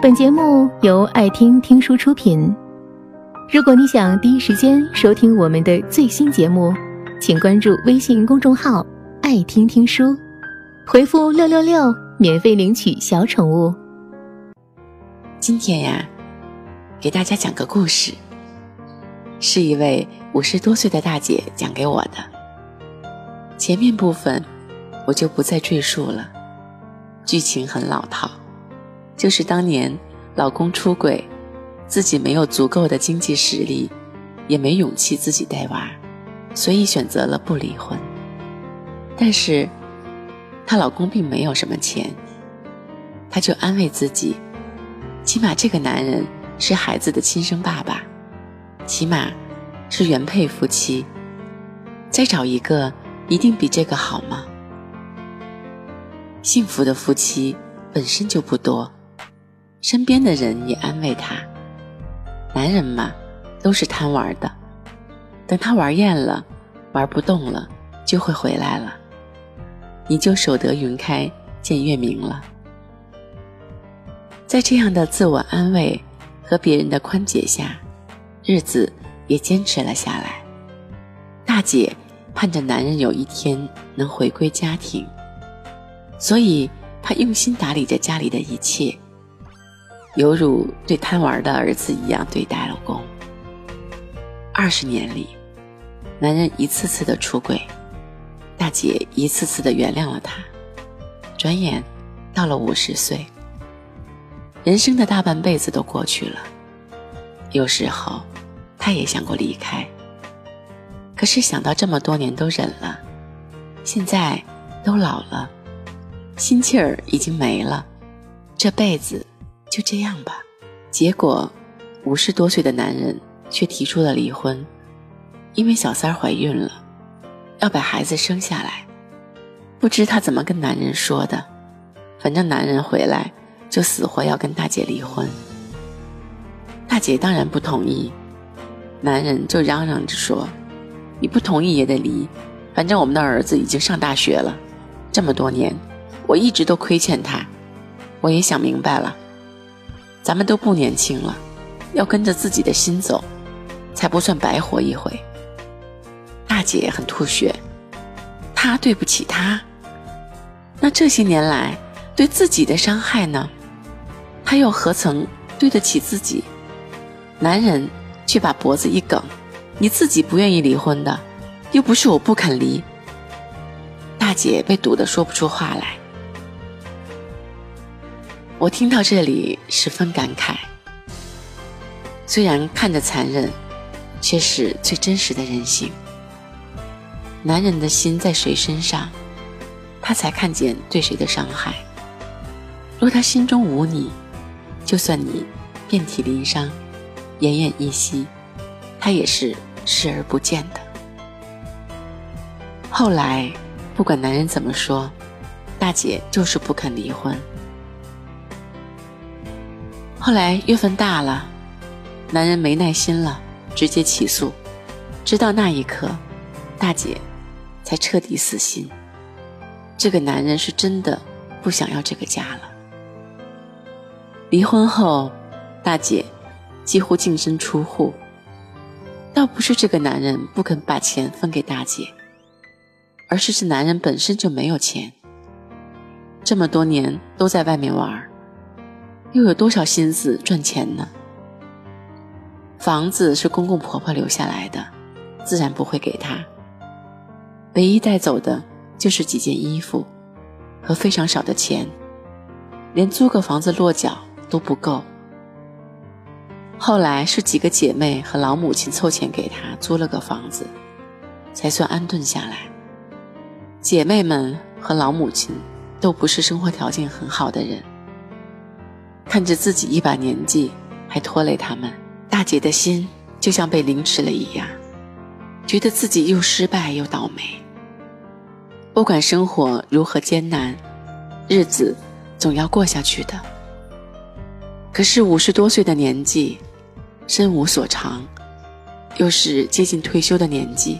本节目由爱听听书出品。如果你想第一时间收听我们的最新节目，请关注微信公众号“爱听听书”，回复“六六六”免费领取小宠物。今天呀，给大家讲个故事，是一位五十多岁的大姐讲给我的。前面部分我就不再赘述了，剧情很老套。就是当年老公出轨，自己没有足够的经济实力，也没勇气自己带娃，所以选择了不离婚。但是，她老公并没有什么钱，她就安慰自己，起码这个男人是孩子的亲生爸爸，起码是原配夫妻，再找一个一定比这个好吗？幸福的夫妻本身就不多。身边的人也安慰他：“男人嘛，都是贪玩的，等他玩厌了，玩不动了，就会回来了，你就守得云开见月明了。”在这样的自我安慰和别人的宽解下，日子也坚持了下来。大姐盼着男人有一天能回归家庭，所以她用心打理着家里的一切。犹如对贪玩的儿子一样对待老公。二十年里，男人一次次的出轨，大姐一次次的原谅了他。转眼到了五十岁，人生的大半辈子都过去了。有时候，他也想过离开，可是想到这么多年都忍了，现在都老了，心气儿已经没了，这辈子。就这样吧，结果五十多岁的男人却提出了离婚，因为小三怀孕了，要把孩子生下来。不知他怎么跟男人说的，反正男人回来就死活要跟大姐离婚。大姐当然不同意，男人就嚷嚷着说：“你不同意也得离，反正我们的儿子已经上大学了，这么多年我一直都亏欠他，我也想明白了。”咱们都不年轻了，要跟着自己的心走，才不算白活一回。大姐很吐血，她对不起他，那这些年来对自己的伤害呢？他又何曾对得起自己？男人却把脖子一梗：“你自己不愿意离婚的，又不是我不肯离。”大姐被堵得说不出话来。我听到这里十分感慨，虽然看着残忍，却是最真实的人性。男人的心在谁身上，他才看见对谁的伤害。若他心中无你，就算你遍体鳞伤、奄奄一息，他也是视而不见的。后来，不管男人怎么说，大姐就是不肯离婚。后来月份大了，男人没耐心了，直接起诉。直到那一刻，大姐才彻底死心。这个男人是真的不想要这个家了。离婚后，大姐几乎净身出户。倒不是这个男人不肯把钱分给大姐，而是这男人本身就没有钱。这么多年都在外面玩。又有多少心思赚钱呢？房子是公公婆婆留下来的，自然不会给他。唯一带走的就是几件衣服和非常少的钱，连租个房子落脚都不够。后来是几个姐妹和老母亲凑钱给他租了个房子，才算安顿下来。姐妹们和老母亲都不是生活条件很好的人。看着自己一把年纪还拖累他们，大姐的心就像被凌迟了一样，觉得自己又失败又倒霉。不管生活如何艰难，日子总要过下去的。可是五十多岁的年纪，身无所长，又是接近退休的年纪，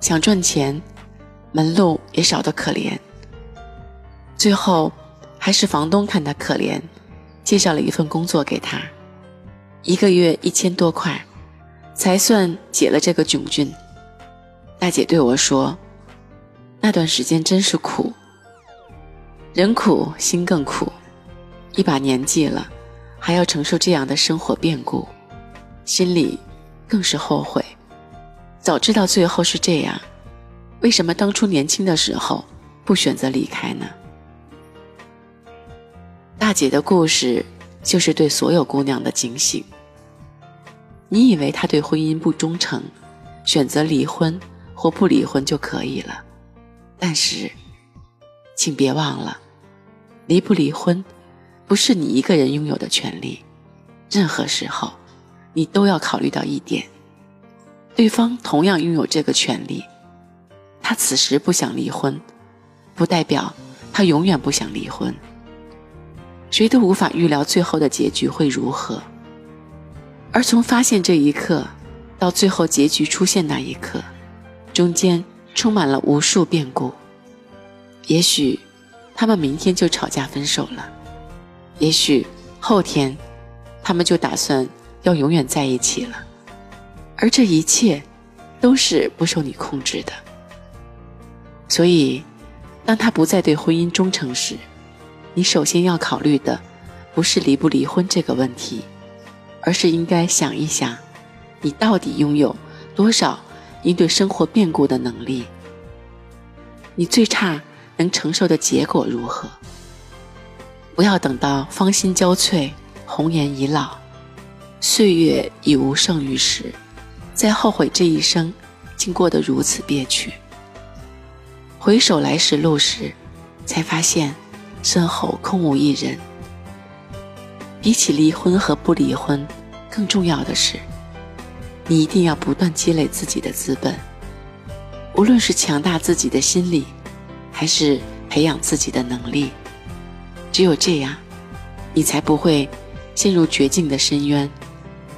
想赚钱，门路也少得可怜。最后，还是房东看他可怜。介绍了一份工作给他，一个月一千多块，才算解了这个窘境。大姐对我说：“那段时间真是苦，人苦心更苦，一把年纪了，还要承受这样的生活变故，心里更是后悔。早知道最后是这样，为什么当初年轻的时候不选择离开呢？”大姐的故事就是对所有姑娘的警醒。你以为她对婚姻不忠诚，选择离婚或不离婚就可以了，但是，请别忘了，离不离婚不是你一个人拥有的权利。任何时候，你都要考虑到一点：对方同样拥有这个权利。他此时不想离婚，不代表他永远不想离婚。谁都无法预料最后的结局会如何，而从发现这一刻到最后结局出现那一刻，中间充满了无数变故。也许他们明天就吵架分手了，也许后天他们就打算要永远在一起了，而这一切都是不受你控制的。所以，当他不再对婚姻忠诚时，你首先要考虑的，不是离不离婚这个问题，而是应该想一想，你到底拥有多少应对生活变故的能力？你最差能承受的结果如何？不要等到芳心交瘁、红颜已老、岁月已无剩余时，再后悔这一生竟过得如此憋屈。回首来时路时，才发现。身后空无一人。比起离婚和不离婚，更重要的是，你一定要不断积累自己的资本。无论是强大自己的心理，还是培养自己的能力，只有这样，你才不会陷入绝境的深渊。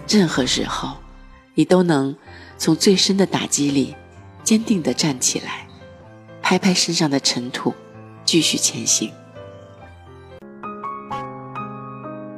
任何时候，你都能从最深的打击里坚定地站起来，拍拍身上的尘土，继续前行。